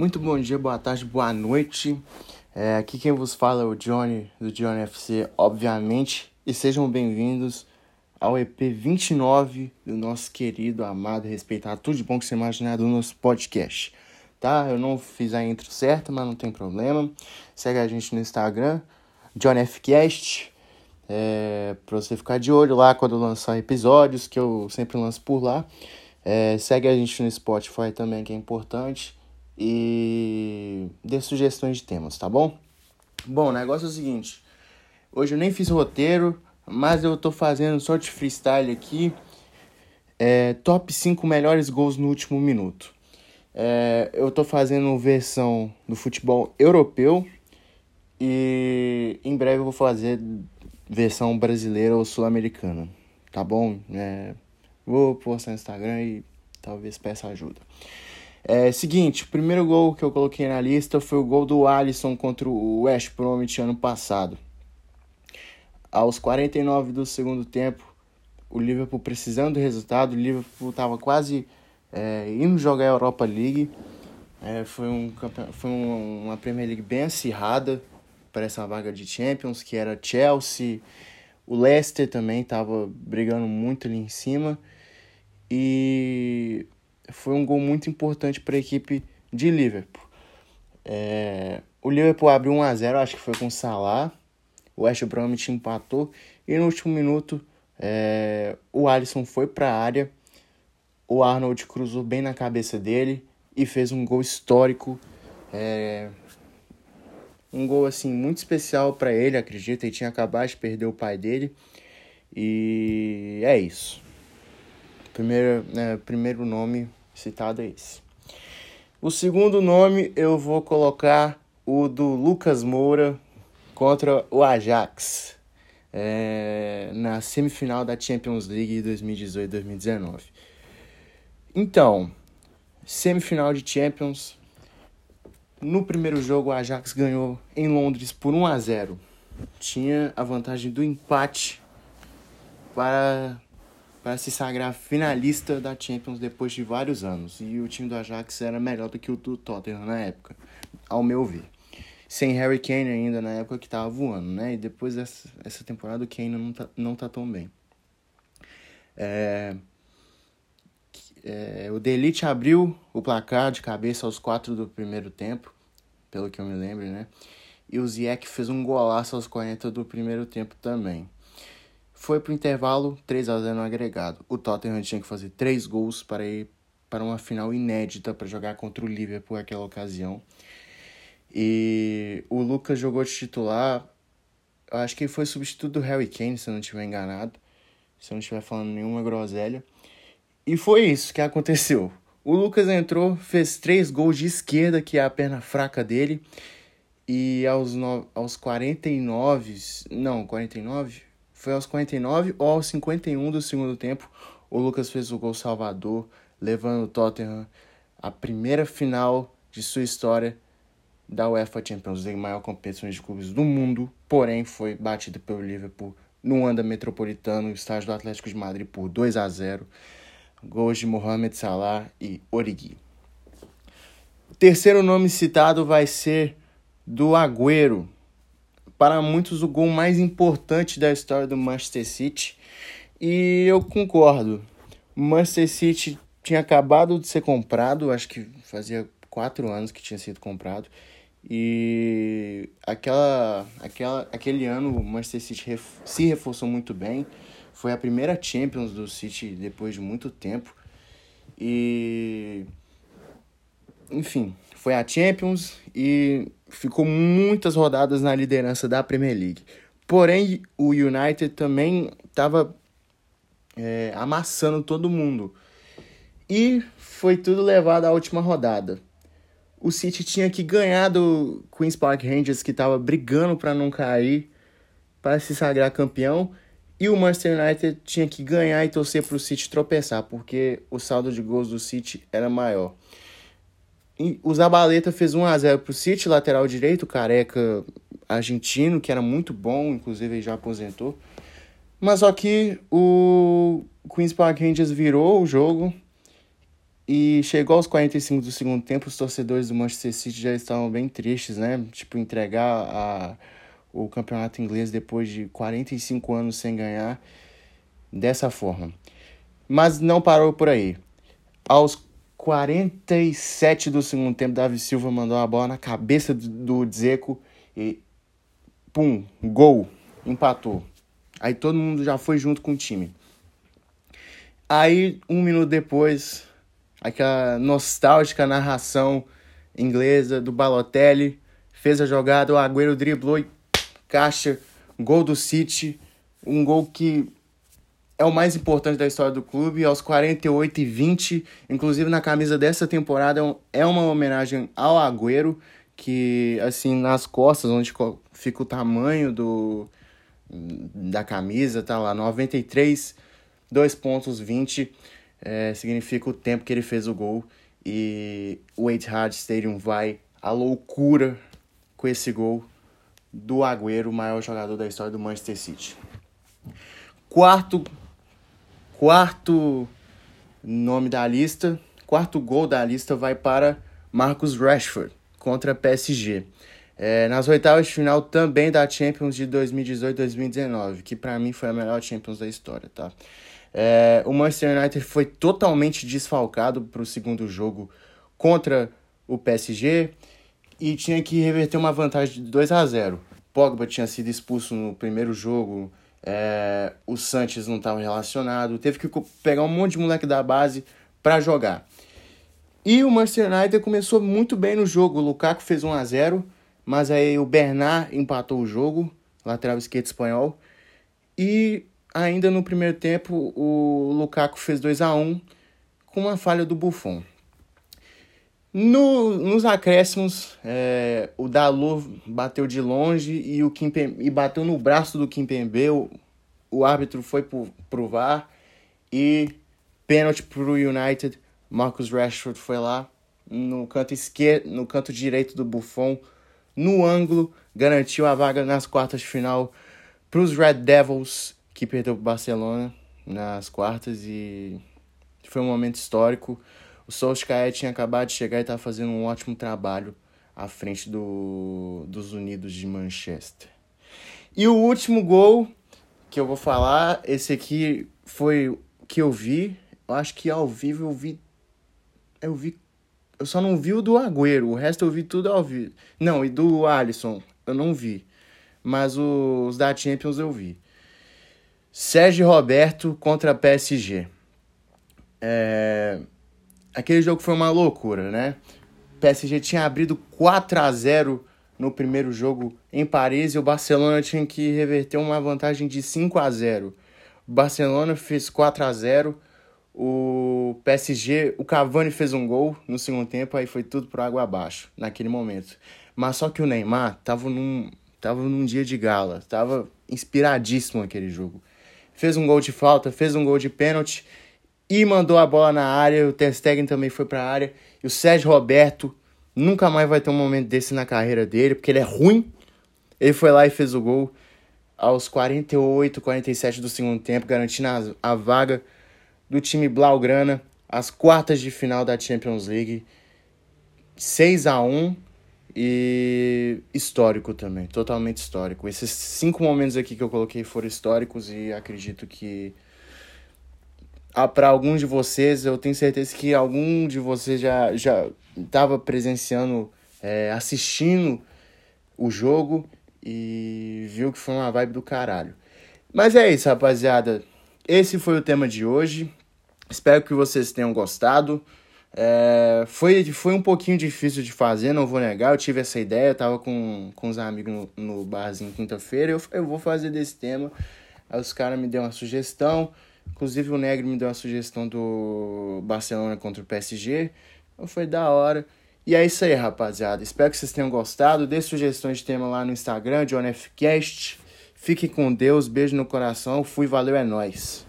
Muito bom dia, boa tarde, boa noite. É, aqui quem vos fala é o Johnny, do Johnny FC, obviamente. E sejam bem-vindos ao EP 29 do nosso querido, amado, respeitado, tudo de bom que você imaginar do nosso podcast. Tá? Eu não fiz a intro certa, mas não tem problema. Segue a gente no Instagram, JohnFcast. É, pra você ficar de olho lá quando lançar episódios, que eu sempre lanço por lá. É, segue a gente no Spotify também, que é importante e dê sugestões de temas, tá bom? Bom, o negócio é o seguinte: hoje eu nem fiz roteiro, mas eu tô fazendo de freestyle aqui. É, top 5 melhores gols no último minuto. É, eu tô fazendo versão do futebol europeu e em breve eu vou fazer versão brasileira ou sul-americana, tá bom? É, vou postar no Instagram e talvez peça ajuda. É, seguinte, o primeiro gol que eu coloquei na lista foi o gol do Alisson contra o West Bromwich ano passado. Aos 49 do segundo tempo, o Liverpool precisando do resultado, o Liverpool estava quase é, indo jogar a Europa League. É, foi um, foi uma Premier League bem acirrada para essa vaga de Champions, que era Chelsea, o Leicester também estava brigando muito ali em cima. E foi um gol muito importante para a equipe de Liverpool. É, o Liverpool abriu 1 a 0 acho que foi com o Salah. O West Bromwich empatou. E no último minuto, é, o Alisson foi para a área. O Arnold cruzou bem na cabeça dele e fez um gol histórico. É, um gol assim muito especial para ele, acredita. Ele tinha acabado de perder o pai dele. E é isso. Primeiro, é, primeiro nome citado é esse. O segundo nome eu vou colocar o do Lucas Moura contra o Ajax é, na semifinal da Champions League 2018-2019. Então, semifinal de Champions. No primeiro jogo, o Ajax ganhou em Londres por 1 a 0. Tinha a vantagem do empate para para se sagrar finalista da Champions depois de vários anos. E o time do Ajax era melhor do que o do Tottenham na época, ao meu ver. Sem Harry Kane ainda na época que tava voando, né? E depois dessa essa temporada o Kane não tá, não tá tão bem. É, é, o Delite abriu o placar de cabeça aos quatro do primeiro tempo, pelo que eu me lembro, né? E o Ziyech fez um golaço aos 40 do primeiro tempo também. Foi para o intervalo 3 a 0 no agregado. O Tottenham tinha que fazer 3 gols para ir para uma final inédita para jogar contra o Liverpool naquela ocasião. E o Lucas jogou de titular. Acho que foi substituto do Harry Kane, se eu não estiver enganado. Se eu não estiver falando nenhuma groselha. E foi isso que aconteceu. O Lucas entrou, fez três gols de esquerda, que é a perna fraca dele. E aos, no... aos 49. Não, 49? Foi aos 49 ou aos 51 do segundo tempo, o Lucas fez o gol salvador, levando o Tottenham à primeira final de sua história da UEFA Champions League, maior competição de clubes do mundo, porém foi batido pelo Liverpool no Anda Metropolitano, estádio do Atlético de Madrid por 2 a 0. Gols de Mohamed Salah e Origi. O terceiro nome citado vai ser do Agüero, para muitos o gol mais importante da história do Manchester City. E eu concordo. O Manchester City tinha acabado de ser comprado, acho que fazia quatro anos que tinha sido comprado. E aquela, aquela, aquele ano o Manchester City ref, se reforçou muito bem. Foi a primeira Champions do City depois de muito tempo. E enfim, foi a Champions e ficou muitas rodadas na liderança da Premier League. Porém, o United também estava é, amassando todo mundo. E foi tudo levado à última rodada. O City tinha que ganhar do Queen's Park Rangers, que estava brigando para não cair, para se sagrar campeão. E o Manchester United tinha que ganhar e torcer para o City tropeçar, porque o saldo de gols do City era maior. O Zabaleta fez 1 a 0 pro City, lateral direito, careca argentino, que era muito bom, inclusive ele já aposentou. Mas só que o Queen's Park Rangers virou o jogo E chegou aos 45 do segundo tempo, os torcedores do Manchester City já estavam bem tristes, né? Tipo, entregar a, o campeonato inglês depois de 45 anos sem ganhar dessa forma. Mas não parou por aí. Aos 47 do segundo tempo, Davi Silva mandou a bola na cabeça do Dzeko e pum, gol, empatou. Aí todo mundo já foi junto com o time. Aí, um minuto depois, aquela nostálgica narração inglesa do Balotelli, fez a jogada, o Agüero driblou e caixa, gol do City, um gol que é o mais importante da história do clube, aos 48 e 20, inclusive na camisa dessa temporada é uma homenagem ao Agüero, que assim nas costas onde fica o tamanho do da camisa, tá lá 93 2 pontos 20 é, significa o tempo que ele fez o gol. E o Etihad Stadium vai à loucura com esse gol do Agüero, o maior jogador da história do Manchester City. Quarto, quarto nome da lista, quarto gol da lista vai para Marcus Rashford contra PSG. É, nas oitavas de final também da Champions de 2018-2019, que para mim foi a melhor Champions da história, tá? É, o Manchester United foi totalmente desfalcado para o segundo jogo contra o PSG e tinha que reverter uma vantagem de 2 a 0. Pogba tinha sido expulso no primeiro jogo, é, o Sanches não estava relacionado, teve que pegar um monte de moleque da base para jogar. E o Manchester United começou muito bem no jogo. O Lukaku fez 1 a 0, mas aí o Bernard empatou o jogo, lateral esquerdo espanhol. E ainda no primeiro tempo, o Lukaku fez 2 a 1 com uma falha do Buffon. No, nos acréscimos, é, o Dalot bateu de longe e, o Kimpembe, e bateu no braço do Kimpembe. O, o árbitro foi pro, pro VAR e pênalti pro United. Marcus Rashford foi lá no canto esquerdo, no canto direito do Buffon, no ângulo, garantiu a vaga nas quartas de final para os Red Devils que perdeu para o Barcelona nas quartas e foi um momento histórico. O Solskjaer tinha acabado de chegar e estava fazendo um ótimo trabalho à frente do, dos Unidos de Manchester. E o último gol que eu vou falar, esse aqui foi que eu vi, eu acho que ao vivo eu vi eu vi eu só não vi o do Agüero, o resto eu vi tudo ao vivo. Não, e do Alisson eu não vi. Mas os da Champions eu vi. Sérgio Roberto contra PSG. É... Aquele jogo foi uma loucura, né? O PSG tinha abrido 4 a 0 no primeiro jogo em Paris e o Barcelona tinha que reverter uma vantagem de 5 a 0. O Barcelona fez 4 a 0. O PSG, o Cavani fez um gol no segundo tempo, aí foi tudo por água abaixo naquele momento. Mas só que o Neymar tava num, tava num dia de gala, tava inspiradíssimo aquele jogo fez um gol de falta, fez um gol de pênalti e mandou a bola na área. O Ter Stegen também foi para a área. E o Sérgio Roberto nunca mais vai ter um momento desse na carreira dele, porque ele é ruim. Ele foi lá e fez o gol aos 48, 47 do segundo tempo, garantindo a, vaga do time Blaugrana às quartas de final da Champions League. 6 a 1 e histórico também, totalmente histórico. Esses cinco momentos aqui que eu coloquei foram históricos e acredito que ah, para alguns de vocês, eu tenho certeza que algum de vocês já já estava presenciando, é, assistindo o jogo e viu que foi uma vibe do caralho. Mas é isso, rapaziada. Esse foi o tema de hoje. Espero que vocês tenham gostado. É, foi, foi um pouquinho difícil de fazer, não vou negar. Eu tive essa ideia, eu tava com, com os amigos no, no barzinho quinta-feira. Eu, eu vou fazer desse tema. Aí os caras me deu uma sugestão. Inclusive o Negro me deu uma sugestão do Barcelona contra o PSG. Então foi da hora. E é isso aí, rapaziada. Espero que vocês tenham gostado. Dê sugestões de tema lá no Instagram, JohnFcast. Fique com Deus, beijo no coração. Fui, valeu, é nóis.